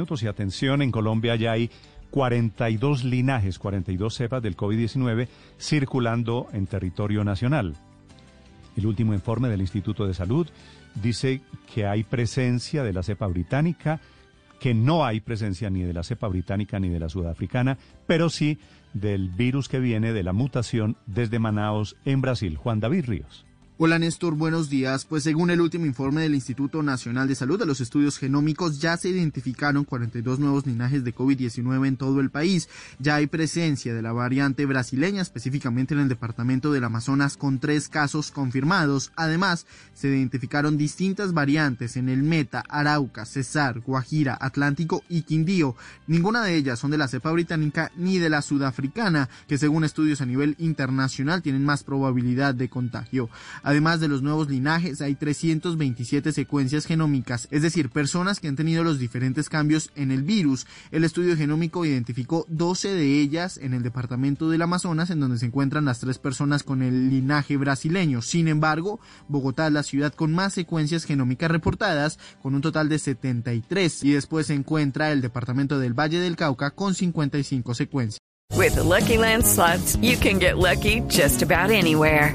Minutos y atención, en Colombia ya hay 42 linajes, 42 cepas del COVID-19 circulando en territorio nacional. El último informe del Instituto de Salud dice que hay presencia de la cepa británica, que no hay presencia ni de la cepa británica ni de la sudafricana, pero sí del virus que viene de la mutación desde Manaos en Brasil. Juan David Ríos. Hola Néstor, buenos días. Pues según el último informe del Instituto Nacional de Salud de los estudios genómicos, ya se identificaron 42 nuevos linajes de COVID-19 en todo el país. Ya hay presencia de la variante brasileña, específicamente en el departamento del Amazonas, con tres casos confirmados. Además, se identificaron distintas variantes en el Meta, Arauca, Cesar, Guajira, Atlántico y Quindío. Ninguna de ellas son de la cepa británica ni de la sudafricana, que según estudios a nivel internacional tienen más probabilidad de contagio. Además de los nuevos linajes, hay 327 secuencias genómicas, es decir, personas que han tenido los diferentes cambios en el virus. El estudio genómico identificó 12 de ellas en el departamento del Amazonas, en donde se encuentran las tres personas con el linaje brasileño. Sin embargo, Bogotá es la ciudad con más secuencias genómicas reportadas, con un total de 73, y después se encuentra el departamento del Valle del Cauca con 55 secuencias. With the Lucky Land you can get lucky just about anywhere.